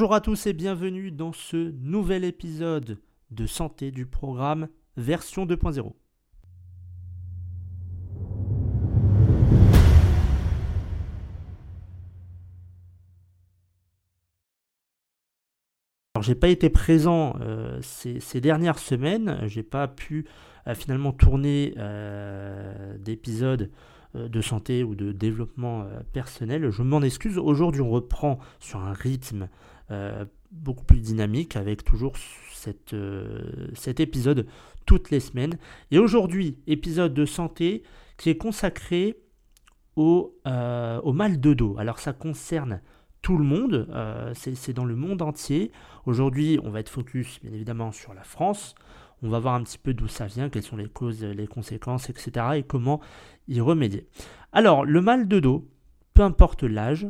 Bonjour à tous et bienvenue dans ce nouvel épisode de santé du programme version 2.0. Alors j'ai pas été présent euh, ces, dernières semaines, j'ai pas pu euh, finalement tourner euh, d'épisodes de santé ou de développement personnel. Je m'en excuse. Aujourd'hui, on reprend sur un rythme beaucoup plus dynamique avec toujours cette, cet épisode toutes les semaines. Et aujourd'hui, épisode de santé qui est consacré au, au mal de dos. Alors ça concerne tout le monde, euh, c'est dans le monde entier. Aujourd'hui, on va être focus bien évidemment sur la France. On va voir un petit peu d'où ça vient, quelles sont les causes, les conséquences, etc. et comment y remédier. Alors, le mal de dos, peu importe l'âge,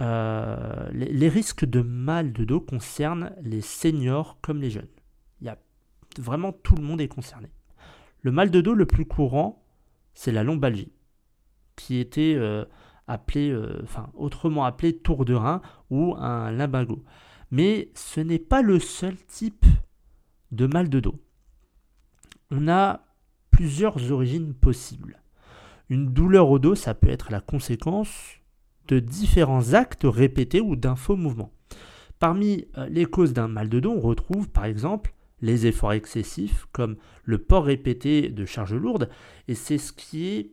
euh, les, risques de mal de dos concernent les seniors comme les jeunes. Il y a vraiment tout le monde est concerné. Le mal de dos le plus courant, c'est la lombalgie, qui était euh, appelé, euh, enfin autrement appelé tour de rein ou un limbago. Mais ce n'est pas le seul type de mal de dos. On a plusieurs origines possibles. Une douleur au dos, ça peut être la conséquence différents actes répétés ou d'un faux mouvement. Parmi euh, les causes d'un mal de dos, on retrouve par exemple les efforts excessifs comme le port répété de charges lourdes et c'est ce qui est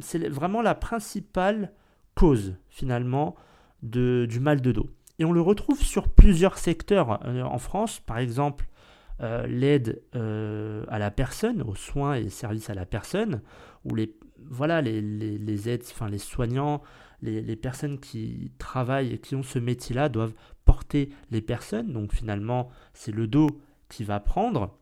c'est vraiment la principale cause finalement du mal de dos. Et on le retrouve sur plusieurs secteurs euh, en France, par exemple euh, l'aide à la personne, aux soins et services à la personne, où les, voilà, les, aides, enfin les soignants, les, personnes qui travaillent et qui ont ce métier-là doivent porter les personnes. Donc finalement, c'est le dos qui va prendre.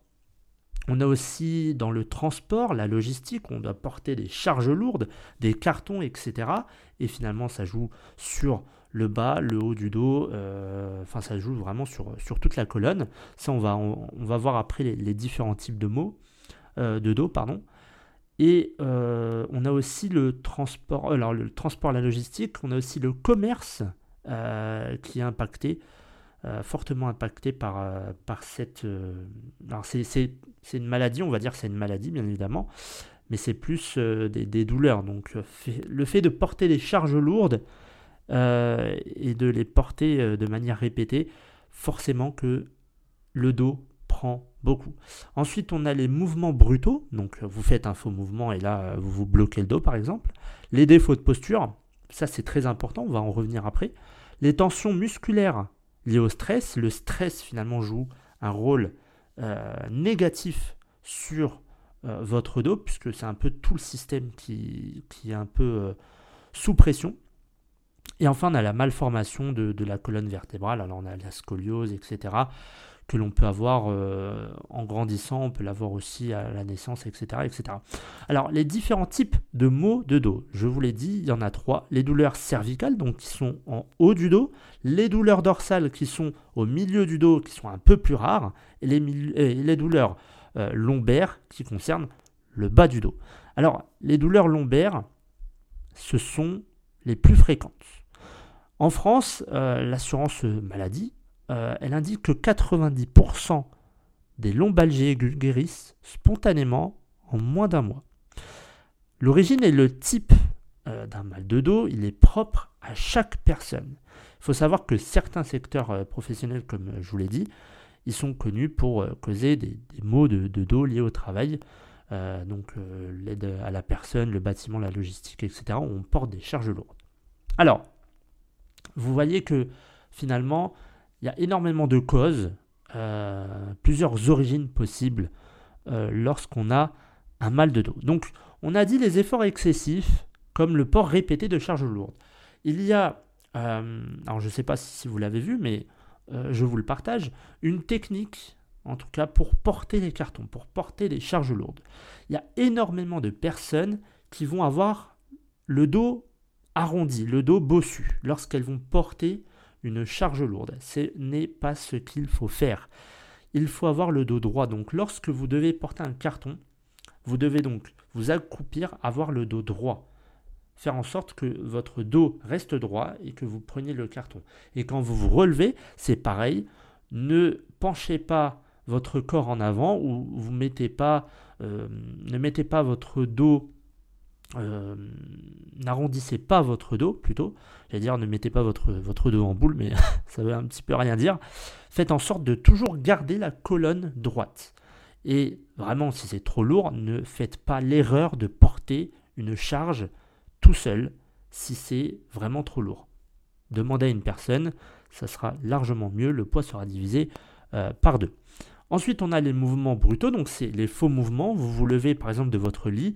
On a aussi dans le transport, la logistique, on doit porter des charges lourdes, des cartons, etc. Et finalement, ça joue sur le bas, le haut du dos, euh, enfin ça joue vraiment sur, toute la colonne. Ça, on va, on, voir après les, différents types de mots, euh, de dos, pardon. Et euh, on a aussi le transport, alors le transport, la logistique, on a aussi le commerce qui est impacté. fortement impacté par, par cette... alors c'est une maladie, on va dire c'est une maladie bien évidemment, mais c'est plus euh, des, douleurs. Donc euh, le fait de porter des charges lourdes euh, et de les porter de manière répétée, forcément que le dos beaucoup. Ensuite, on a les mouvements brutaux. Donc vous faites un faux mouvement et là vous vous bloquez le dos par exemple. Les défauts de posture, ça c'est très important, on va en revenir après. Les tensions musculaires liées au stress, le stress finalement joue un rôle euh, négatif sur euh, votre dos, puisque c'est un peu tout le système qui, est un peu euh, sous pression. Et enfin, on a la malformation de, la colonne vertébrale. Alors, on a la scoliose, etc que l'on peut avoir euh, en grandissant, on peut l'avoir aussi à la naissance, etc., etc. Alors, les différents types de maux de dos, je vous l'ai dit, il y en a trois. Les douleurs cervicales, donc qui sont en haut du dos, les douleurs dorsales qui sont au milieu du dos, qui sont un peu plus rares, et les, les douleurs euh, lombaires qui concernent le bas du dos. Alors, les douleurs lombaires, ce sont les plus fréquentes. En France, euh, l'assurance maladie euh, elle indique que 90% des lombalgies guérissent spontanément en moins d'un mois. L'origine et le type euh, d'un mal de dos, il est propre à chaque personne. Il faut savoir que certains secteurs euh, professionnels, comme je vous l'ai dit, ils sont connus pour causer des, maux de, dos liés au travail. donc l'aide à la personne, le bâtiment, la logistique, etc. on porte des charges lourdes. Alors, vous voyez que finalement, il y a énormément de causes, euh, plusieurs origines possibles euh, lorsqu'on a un mal de dos. Donc, on a dit les efforts excessifs, comme le port répété de charges lourdes. Il y a, euh, alors je ne sais pas si vous l'avez vu, mais je vous le partage, une technique, en tout cas pour porter les cartons, pour porter les charges lourdes. Il y a énormément de personnes qui vont avoir le dos arrondi, le dos bossu, lorsqu'elles vont porter une charge lourde. Ce n'est pas ce qu'il faut faire. Il faut avoir le dos droit. Donc lorsque vous devez porter un carton, vous devez donc vous accroupir, avoir le dos droit. faire en sorte que votre dos reste droit et que vous preniez le carton. Et quand vous vous relevez, c'est pareil. Ne penchez pas votre corps en avant ou vous mettez pas, euh, ne mettez pas votre dos, euh, n'arrondissez pas votre dos plutôt. J'allais dire ne mettez pas votre, votre dos en boule, mais ça veut un petit peu rien dire. Faites en sorte de toujours garder la colonne droite. Et vraiment, si c'est trop lourd, ne faites pas l'erreur de porter une charge tout seul si c'est vraiment trop lourd. Demandez à une personne, ça sera largement mieux, le poids sera divisé euh, par deux. Ensuite, on a les mouvements brutaux, donc c'est les faux mouvements. Vous vous levez par exemple de votre lit,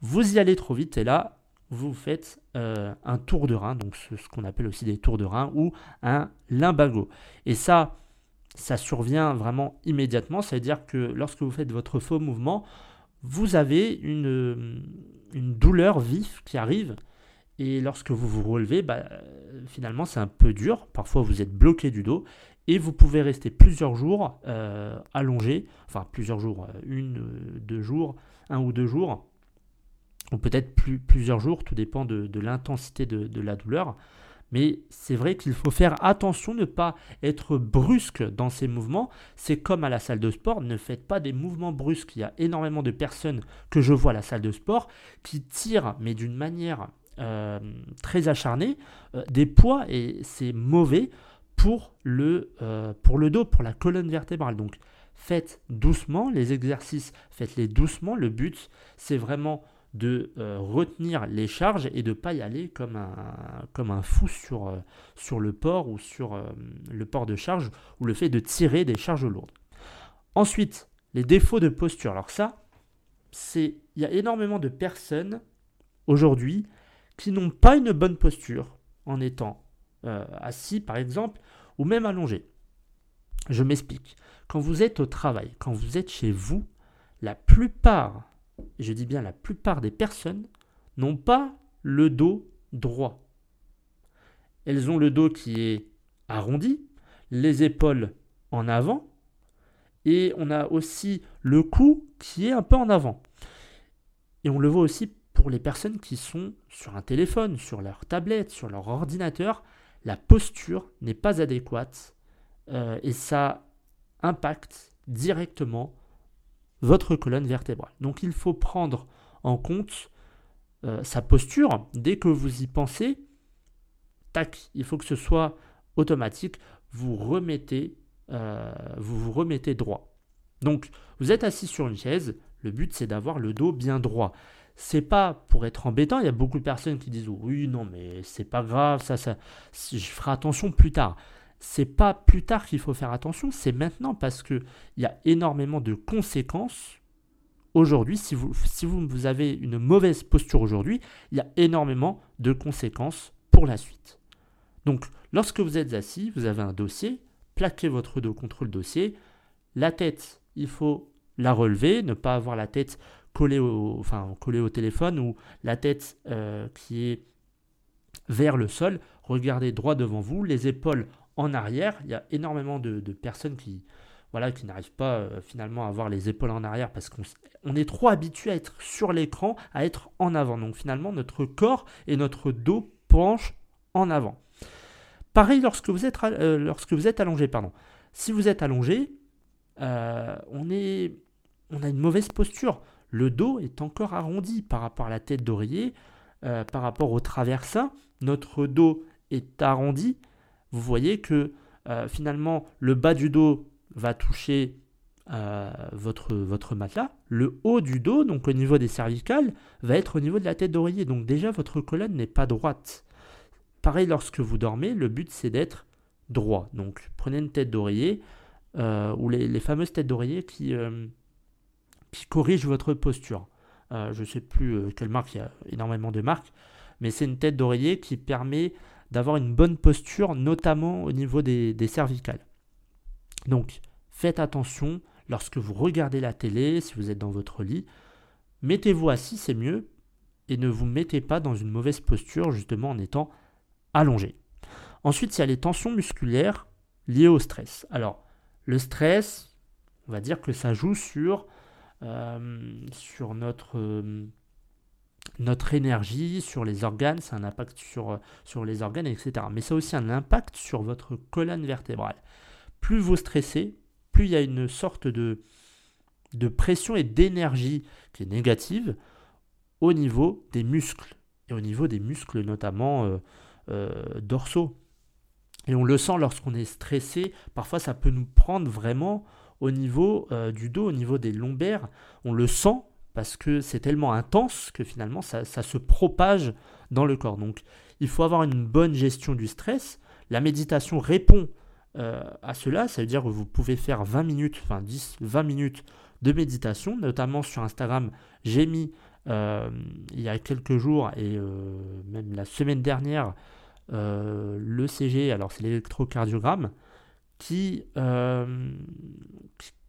vous y allez trop vite et là, vous faites euh, un tour de rein, donc ce, qu'on appelle aussi des tours de rein ou un limbago. Et ça, ça survient vraiment immédiatement, c'est-à-dire que lorsque vous faites votre faux mouvement, vous avez une, une douleur vive qui arrive. Et lorsque vous vous relevez, bah, finalement c'est un peu dur. Parfois vous êtes bloqué du dos et vous pouvez rester plusieurs jours euh, allongé, enfin plusieurs jours, euh, une, deux jours, un ou deux jours, ou peut-être plus, plusieurs jours, tout dépend de, l'intensité de, la douleur. Mais c'est vrai qu'il faut faire attention, ne pas être brusque dans ces mouvements. C'est comme à la salle de sport, ne faites pas des mouvements brusques. Il y a énormément de personnes que je vois à la salle de sport qui tirent, mais d'une manière euh, très acharnée, euh, des poids et c'est mauvais pour le, euh, pour le dos, pour la colonne vertébrale. Donc faites doucement les exercices, faites-les doucement. Le but, c'est vraiment de euh, retenir les charges et de ne pas y aller comme un, fou sur, euh, sur le port ou sur euh, le port de charge ou le fait de tirer des charges lourdes. Ensuite, les défauts de posture. Alors ça, il y a énormément de personnes aujourd'hui qui n'ont pas une bonne posture en étant assis par exemple ou même allongé. Je m'explique. Quand vous êtes au travail, quand vous êtes chez vous, la plupart je dis bien la plupart des personnes, n'ont pas le dos droit. Elles ont le dos qui est arrondi, les épaules en avant, et on a aussi le cou qui est un peu en avant. Et on le voit aussi pour les personnes qui sont sur un téléphone, sur leur tablette, sur leur ordinateur, la posture n'est pas adéquate euh, et ça impacte directement votre colonne vertébrale. Donc il faut prendre en compte euh, sa posture. Dès que vous y pensez, tac, il faut que ce soit automatique. Vous remettez, euh, vous vous remettez droit. Donc vous êtes assis sur une chaise. Le but c'est d'avoir le dos bien droit. C'est pas pour être embêtant. Il y a beaucoup de personnes qui disent oui non mais c'est pas grave ça ça. Je ferai attention plus tard c'est pas plus tard qu'il faut faire attention, c'est maintenant parce qu'il y a énormément de conséquences aujourd'hui. Si vous, si vous avez une mauvaise posture aujourd'hui, il y a énormément de conséquences pour la suite. Donc, lorsque vous êtes assis, vous avez un dossier, plaquez votre dos contre le dossier. La tête, il faut la relever, ne pas avoir la tête collée au, enfin, collée au téléphone ou la tête euh, qui est vers le sol. Regardez droit devant vous, les épaules en arrière. Il y a énormément de, personnes qui, voilà, qui n'arrivent pas euh, finalement à avoir les épaules en arrière parce qu'on est trop habitué à être sur l'écran, à être en avant. Donc finalement, notre corps et notre dos penchent en avant. Pareil lorsque vous êtes, euh, lorsque vous êtes allongé. Pardon. Si vous êtes allongé, euh, on, est, on a une mauvaise posture. Le dos est encore arrondi par rapport à la tête d'oreiller, par rapport au traversin. Notre dos est arrondi vous voyez que euh, finalement le bas du dos va toucher euh, votre, matelas, le haut du dos, donc au niveau des cervicales, va être au niveau de la tête d'oreiller. Donc déjà votre colonne n'est pas droite. Pareil lorsque vous dormez, le but c'est d'être droit. Donc prenez une tête d'oreiller euh, ou les, fameuses têtes d'oreiller qui, qui corrigent votre posture. je ne sais plus quelle marque, il y a énormément de marques, mais c'est une tête d'oreiller qui permet d'avoir une bonne posture, notamment au niveau des, cervicales. Donc, faites attention lorsque vous regardez la télé, si vous êtes dans votre lit, mettez-vous assis, c'est mieux, et ne vous mettez pas dans une mauvaise posture, justement en étant allongé. Ensuite, il y a les tensions musculaires liées au stress. Alors, le stress, on va dire que ça joue sur, euh, notre, euh, notre énergie, sur les organes, c'est un impact sur, sur les organes, etc. Mais ça a aussi un impact sur votre colonne vertébrale. Plus vous stressez, plus il y a une sorte de, de pression et d'énergie qui est négative au niveau des muscles, et au niveau des muscles notamment euh, euh, dorsaux. Et on le sent lorsqu'on est stressé, parfois ça peut nous prendre vraiment au niveau euh, du dos, au niveau des lombaires. On le sent parce que c'est tellement intense que finalement ça, se propage dans le corps. Donc il faut avoir une bonne gestion du stress. La méditation répond à cela, ça veut dire que vous pouvez faire 20 minutes, enfin 10, 20 minutes de méditation, notamment sur Instagram. J'ai mis euh, il y a quelques jours et euh, même la semaine dernière euh, le CG, alors c'est l'électrocardiogramme, qui,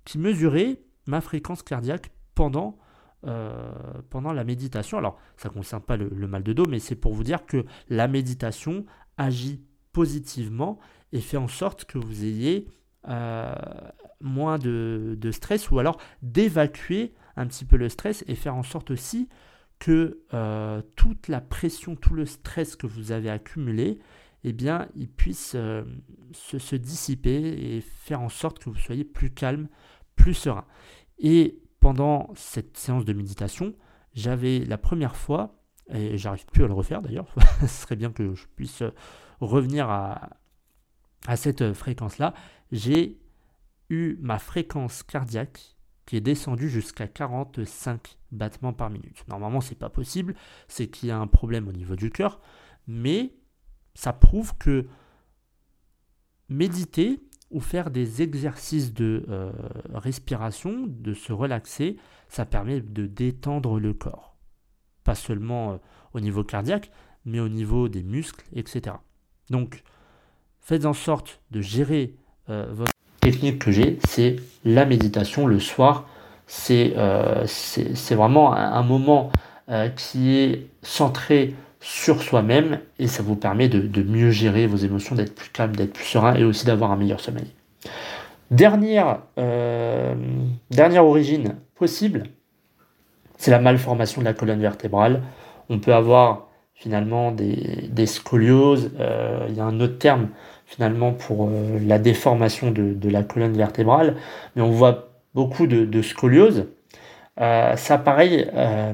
qui mesurait ma fréquence cardiaque pendant, pendant la méditation. Alors, ça ne concerne pas le, mal de dos, mais c'est pour vous dire que la méditation agit positivement et fait en sorte que vous ayez moins de, stress ou alors d'évacuer un petit peu le stress et faire en sorte aussi que euh, toute la pression, tout le stress que vous avez accumulé, eh bien, il puisse euh, se, dissiper et faire en sorte que vous soyez plus calme, plus serein. Et pendant cette séance de méditation, j'avais la première fois, et j'arrive plus à le refaire d'ailleurs, ce serait bien que je puisse revenir à, à cette fréquence-là, j'ai eu ma fréquence cardiaque qui est descendu jusqu'à 45 battements par minute. Normalement, c'est pas possible, c'est qu'il y a un problème au niveau du cœur, mais ça prouve que méditer ou faire des exercices de euh, respiration, de se relaxer, ça permet de détendre le corps. Pas seulement euh, au niveau cardiaque, mais au niveau des muscles, etc. Donc, faites en sorte de gérer euh, votre technique que j'ai, c'est la méditation le soir. C'est vraiment un, moment qui est centré sur soi-même et ça vous permet de, mieux gérer vos émotions, d'être plus calme, d'être plus serein et aussi d'avoir un meilleur sommeil. Dernière, euh, dernière origine possible, c'est la malformation de la colonne vertébrale. On peut avoir finalement des, scolioses, il y a un autre terme finalement pour euh, la déformation de, la colonne vertébrale, mais on voit beaucoup de, scoliose. Euh, ça, pareil, euh,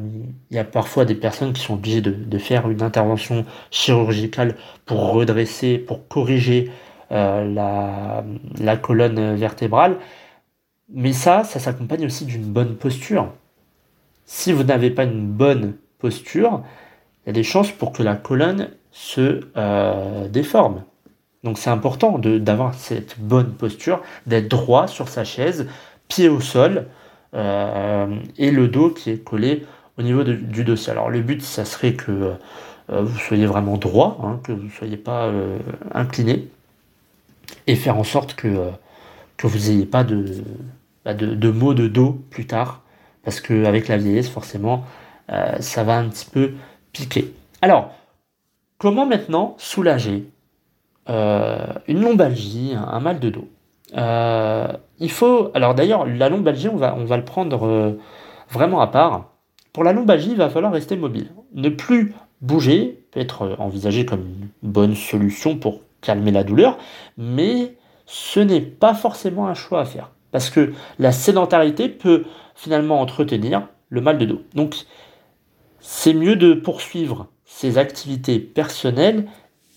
il y a parfois des personnes qui sont obligées de, faire une intervention chirurgicale pour redresser, pour corriger la, la, colonne vertébrale. Mais ça, ça s'accompagne aussi d'une bonne posture. Si vous n'avez pas une bonne posture, il y a des chances pour que la colonne se déforme. Donc c'est important d'avoir cette bonne posture, d'être droit sur sa chaise, pied au sol, euh, et le dos qui est collé au niveau du dossier. Alors le but, ça serait que euh, vous soyez vraiment droit, hein, que vous ne soyez pas euh, incliné, et faire en sorte que, vous n'ayez pas bah, de, de, maux de dos plus tard, parce qu'avec la vieillesse, forcément, ça va un petit peu piquer. Alors, comment maintenant soulager euh, une lombalgie, un, mal de dos? Euh, il faut, alors d'ailleurs, la lombalgie, on va, on va le prendre euh, vraiment à part. Pour la lombalgie, il va falloir rester mobile. Ne plus bouger peut être envisagé comme une bonne solution pour calmer la douleur, mais ce n'est pas forcément un choix à faire. Parce que la sédentarité peut finalement entretenir le mal de dos. Donc, c'est mieux de poursuivre ses activités personnelles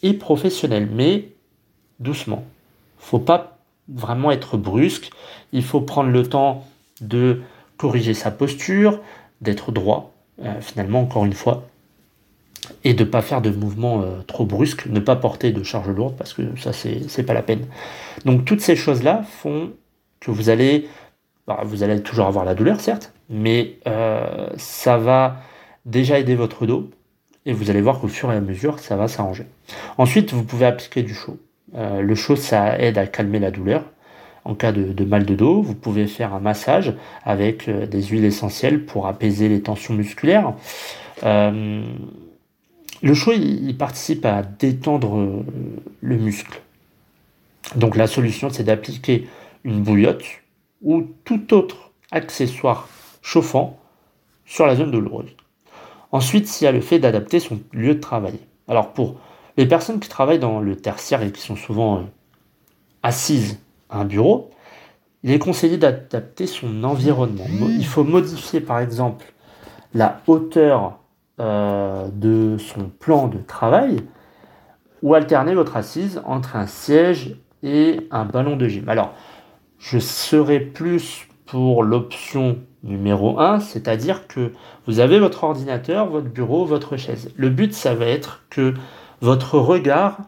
et professionnel, mais doucement. Faut pas vraiment être brusque. Il faut prendre le temps de corriger sa posture, d'être droit, euh, finalement, encore une fois, et de ne pas faire de mouvements euh, trop brusques, ne pas porter de charge lourde, parce que ça, c'est pas la peine. Donc, toutes ces choses-là font que vous allez, bah, vous allez toujours avoir la douleur, certes, mais euh, ça va déjà aider votre dos, et vous allez voir qu'au fur et à mesure, ça va s'arranger. Ensuite, vous pouvez appliquer du chaud. Euh, le chaud, ça aide à calmer la douleur. En cas de, mal de dos, vous pouvez faire un massage avec euh, des huiles essentielles pour apaiser les tensions musculaires. Euh, le chaud, il, participe à détendre le muscle. Donc la solution, c'est d'appliquer une bouillotte ou tout autre accessoire chauffant sur la zone douloureuse. Ensuite, il y a le fait d'adapter son lieu de travail. Alors pour les personnes qui travaillent dans le tertiaire et qui sont souvent euh, assises à un bureau, il est conseillé d'adapter son environnement. Il faut modifier par exemple la hauteur euh, de son plan de travail ou alterner votre assise entre un siège et un ballon de gym. Alors, je serai plus pour l'option numéro 1, c'est-à-dire que vous avez votre ordinateur, votre bureau, votre chaise. Le but, ça va être que votre regard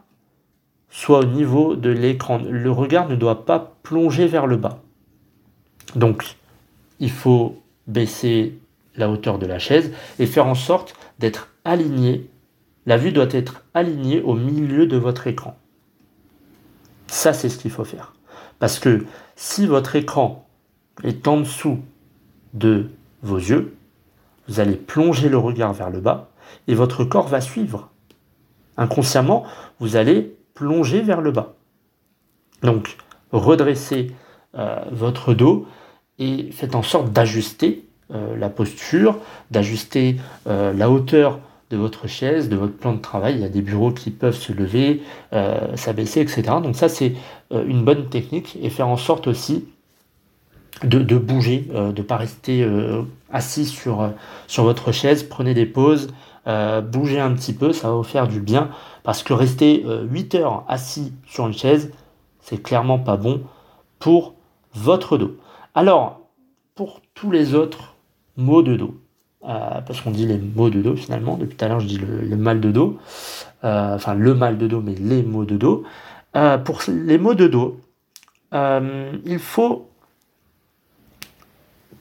soit au niveau de l'écran. Le regard ne doit pas plonger vers le bas. Donc, il faut baisser la hauteur de la chaise et faire en sorte d'être aligné. La vue doit être alignée au milieu de votre écran. Ça, c'est ce qu'il faut faire. Parce que si votre écran est en dessous de vos yeux, vous allez plonger le regard vers le bas et votre corps va suivre. Inconsciemment, vous allez plonger vers le bas. Donc, redressez euh, votre dos et faites en sorte d'ajuster euh, la posture, d'ajuster euh, la hauteur de votre chaise, de votre plan de travail. Il y a des bureaux qui peuvent se lever, s'abaisser, etc. Donc ça, c'est une bonne technique et faire en sorte aussi de, bouger, de ne pas rester assis sur, sur votre chaise. Prenez des pauses, bougez un petit peu, ça va vous faire du bien. Parce que rester 8 heures assis sur une chaise, c'est clairement pas bon pour votre dos. Alors, pour tous les autres maux de dos, euh, parce qu'on dit les maux de dos finalement, depuis tout à l'heure je dis le, mal de dos, euh, enfin le mal de dos, mais les maux de dos. Euh, pour les maux de dos, il faut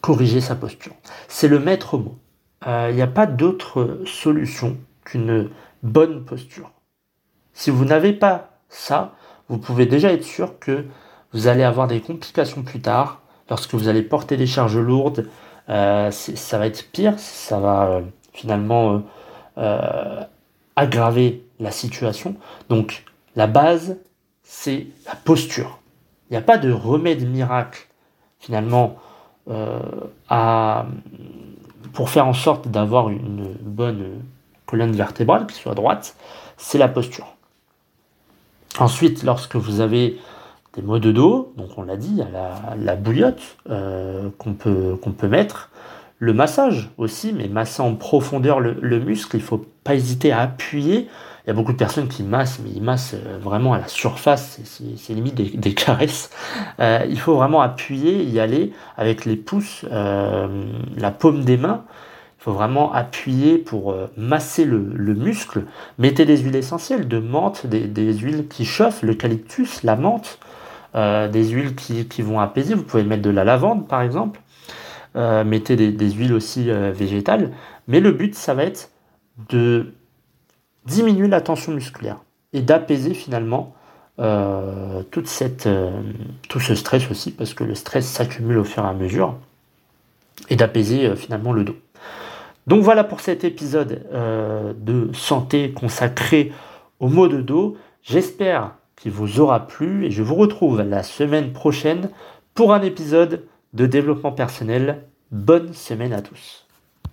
corriger sa posture. C'est le maître mot. Il n'y a pas d'autre solution qu'une bonne posture. Si vous n'avez pas ça, vous pouvez déjà être sûr que vous allez avoir des complications plus tard. Lorsque vous allez porter des charges lourdes, euh, ça va être pire, ça va euh, finalement euh, aggraver la situation. Donc la base, c'est la posture. Il n'y a pas de remède miracle finalement à, pour faire en sorte d'avoir une bonne colonne vertébrale qui soit droite, c'est la posture. Ensuite, lorsque vous avez des maux de dos, donc on l'a dit, il la, bouillotte euh, qu'on peut, qu'on peut mettre, le massage aussi, mais masser en profondeur le, muscle, il ne faut pas hésiter à appuyer. Y a beaucoup de personnes qui massent, mais ils massent euh, vraiment à la surface, c'est limite des, caresses. Euh, il faut vraiment appuyer, y aller avec les pouces, la paume des mains, il faut vraiment appuyer pour euh, masser le, muscle. Mettez des huiles essentielles, de menthe, des, huiles qui chauffent, l'eucalyptus, la menthe, euh, des huiles qui, vont apaiser. Vous pouvez mettre de la lavande par exemple. Euh, mettez des, huiles aussi végétales. Mais le but, ça va être de diminuer la tension musculaire et d'apaiser finalement toute cette, tout ce stress aussi, parce que le stress s'accumule au fur et à mesure, et d'apaiser finalement le dos. Donc voilà pour cet épisode euh, de santé consacré aux maux de dos. J'espère qu'il vous aura plu et je vous retrouve la semaine prochaine pour un épisode de développement personnel. Bonne semaine à tous.